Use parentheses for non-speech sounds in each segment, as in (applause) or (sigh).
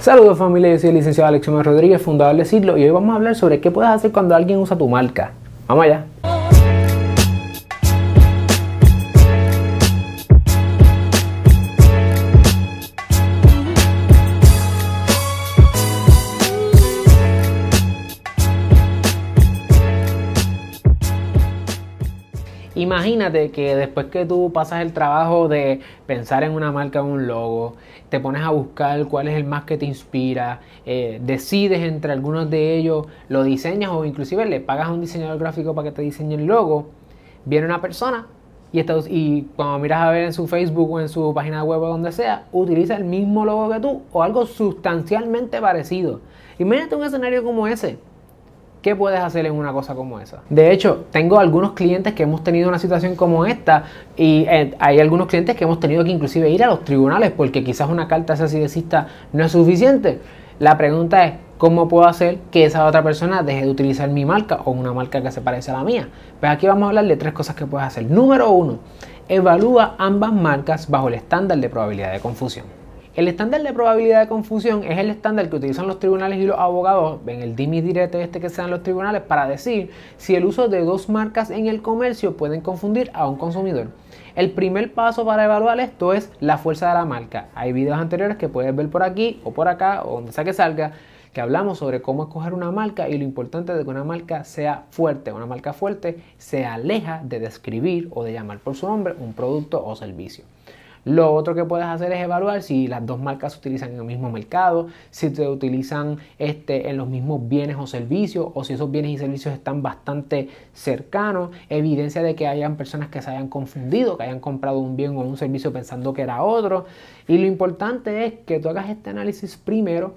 Saludos familia, yo soy el licenciado Alex Rodríguez, fundador de Siglo, y hoy vamos a hablar sobre qué puedes hacer cuando alguien usa tu marca. Vamos allá. Imagínate que después que tú pasas el trabajo de pensar en una marca o un logo, te pones a buscar cuál es el más que te inspira, eh, decides entre algunos de ellos, lo diseñas o inclusive le pagas a un diseñador gráfico para que te diseñe el logo, viene una persona y, y cuando miras a ver en su Facebook o en su página web o donde sea, utiliza el mismo logo que tú o algo sustancialmente parecido. Imagínate un escenario como ese ¿Qué puedes hacer en una cosa como esa? De hecho, tengo algunos clientes que hemos tenido una situación como esta y eh, hay algunos clientes que hemos tenido que inclusive ir a los tribunales porque quizás una carta asesista no es suficiente. La pregunta es, ¿cómo puedo hacer que esa otra persona deje de utilizar mi marca o una marca que se parece a la mía? Pues aquí vamos a hablar de tres cosas que puedes hacer. Número uno, evalúa ambas marcas bajo el estándar de probabilidad de confusión. El estándar de probabilidad de confusión es el estándar que utilizan los tribunales y los abogados en el DIMI directo este que sean los tribunales para decir si el uso de dos marcas en el comercio pueden confundir a un consumidor. El primer paso para evaluar esto es la fuerza de la marca. Hay videos anteriores que puedes ver por aquí o por acá o donde sea que salga que hablamos sobre cómo escoger una marca y lo importante de que una marca sea fuerte. Una marca fuerte se aleja de describir o de llamar por su nombre un producto o servicio. Lo otro que puedes hacer es evaluar si las dos marcas se utilizan en el mismo mercado, si se utilizan este, en los mismos bienes o servicios, o si esos bienes y servicios están bastante cercanos, evidencia de que hayan personas que se hayan confundido, que hayan comprado un bien o un servicio pensando que era otro. Y lo importante es que tú hagas este análisis primero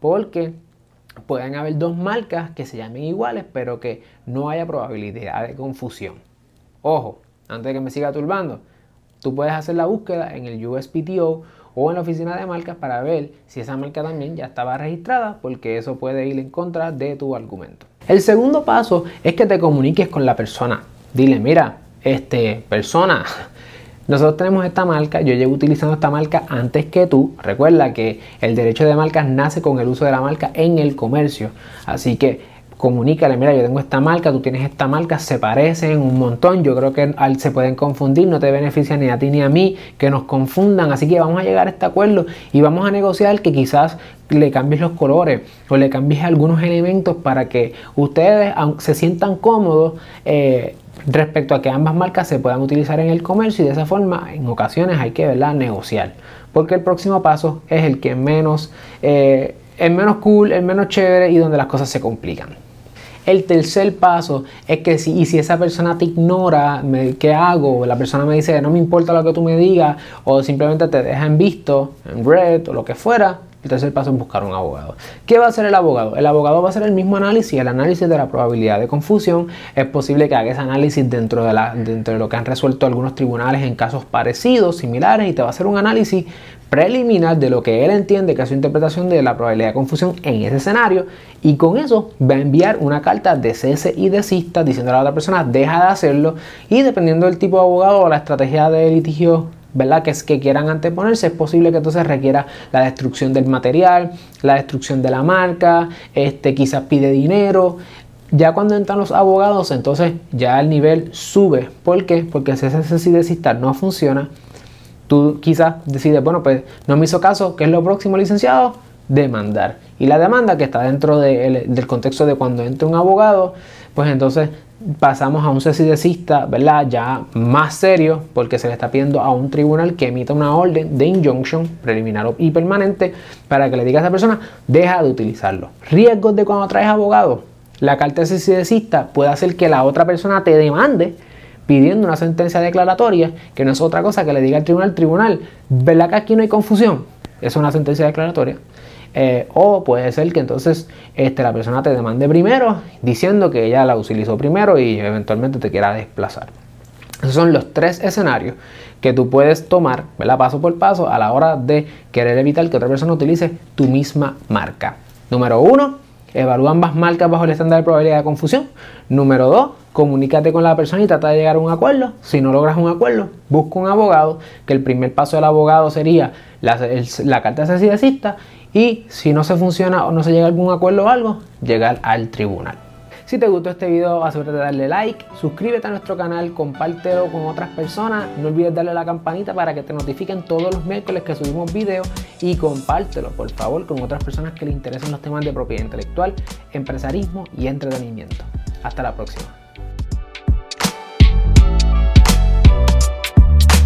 porque pueden haber dos marcas que se llamen iguales, pero que no haya probabilidad de confusión. Ojo, antes de que me siga turbando, Tú puedes hacer la búsqueda en el USPTO o en la oficina de marcas para ver si esa marca también ya estaba registrada, porque eso puede ir en contra de tu argumento. El segundo paso es que te comuniques con la persona. Dile, mira, este, persona, (laughs) nosotros tenemos esta marca, yo llevo utilizando esta marca antes que tú. Recuerda que el derecho de marcas nace con el uso de la marca en el comercio. Así que comunícale, mira, yo tengo esta marca, tú tienes esta marca, se parecen un montón, yo creo que se pueden confundir, no te beneficia ni a ti ni a mí que nos confundan, así que vamos a llegar a este acuerdo y vamos a negociar que quizás le cambies los colores o le cambies algunos elementos para que ustedes se sientan cómodos eh, respecto a que ambas marcas se puedan utilizar en el comercio y de esa forma en ocasiones hay que ¿verdad? negociar porque el próximo paso es el que menos eh, menos cool, el menos chévere y donde las cosas se complican. El tercer paso es que si, y si esa persona te ignora, ¿qué hago? La persona me dice, no me importa lo que tú me digas, o simplemente te deja en visto, en red o lo que fuera. El tercer paso es buscar un abogado. ¿Qué va a hacer el abogado? El abogado va a hacer el mismo análisis, el análisis de la probabilidad de confusión. Es posible que haga ese análisis dentro de, la, dentro de lo que han resuelto algunos tribunales en casos parecidos, similares, y te va a hacer un análisis preliminar de lo que él entiende que es su interpretación de la probabilidad de confusión en ese escenario y con eso va a enviar una carta de cese y desista diciendo a la otra persona deja de hacerlo y dependiendo del tipo de abogado o la estrategia de litigio ¿verdad? Que, que quieran anteponerse, es posible que entonces requiera la destrucción del material, la destrucción de la marca, este, quizás pide dinero. Ya cuando entran los abogados, entonces ya el nivel sube. ¿Por qué? Porque cese y desista no funciona Tú quizás decides, bueno, pues no me hizo caso, ¿qué es lo próximo, licenciado? Demandar. Y la demanda que está dentro del contexto de cuando entra un abogado, pues entonces pasamos a un cesidecista, ¿verdad? Ya más serio, porque se le está pidiendo a un tribunal que emita una orden de injunction preliminar y permanente para que le diga a esa persona, deja de utilizarlo. Riesgos de cuando traes abogado. La carta cesidecista puede hacer que la otra persona te demande pidiendo una sentencia declaratoria, que no es otra cosa que le diga al tribunal, tribunal, ¿verdad que aquí no hay confusión? Es una sentencia declaratoria. Eh, o puede ser que entonces este, la persona te demande primero, diciendo que ella la utilizó primero y eventualmente te quiera desplazar. Esos son los tres escenarios que tú puedes tomar, ¿verdad? paso por paso, a la hora de querer evitar que otra persona utilice tu misma marca. Número uno, Evalúa ambas marcas bajo el estándar de probabilidad de confusión. Número 2, comunícate con la persona y trata de llegar a un acuerdo. Si no logras un acuerdo, busca un abogado, que el primer paso del abogado sería la, carta de y si no se funciona o no se llega a algún acuerdo o algo, llegar al tribunal. Si te gustó este video, asegúrate de darle like, suscríbete a nuestro canal, compártelo con otras personas, no olvides darle la campanita para que te notifiquen todos los miércoles que subimos videos y compártelo, por favor, con otras personas que les interesen los temas de propiedad intelectual, empresarismo y entretenimiento. Hasta la próxima.